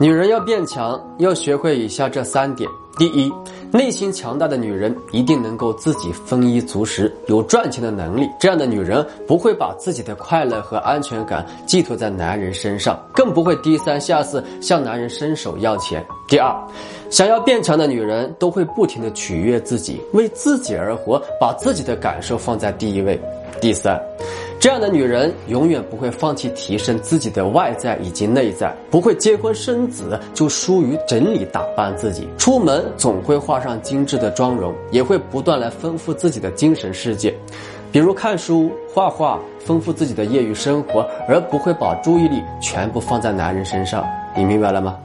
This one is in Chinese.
女人要变强，要学会以下这三点：第一，内心强大的女人一定能够自己丰衣足食，有赚钱的能力。这样的女人不会把自己的快乐和安全感寄托在男人身上，更不会低三下四向男人伸手要钱。第二，想要变强的女人都会不停的取悦自己，为自己而活，把自己的感受放在第一位。第三。这样的女人永远不会放弃提升自己的外在以及内在，不会结婚生子就疏于整理打扮自己，出门总会画上精致的妆容，也会不断来丰富自己的精神世界，比如看书、画画，丰富自己的业余生活，而不会把注意力全部放在男人身上。你明白了吗？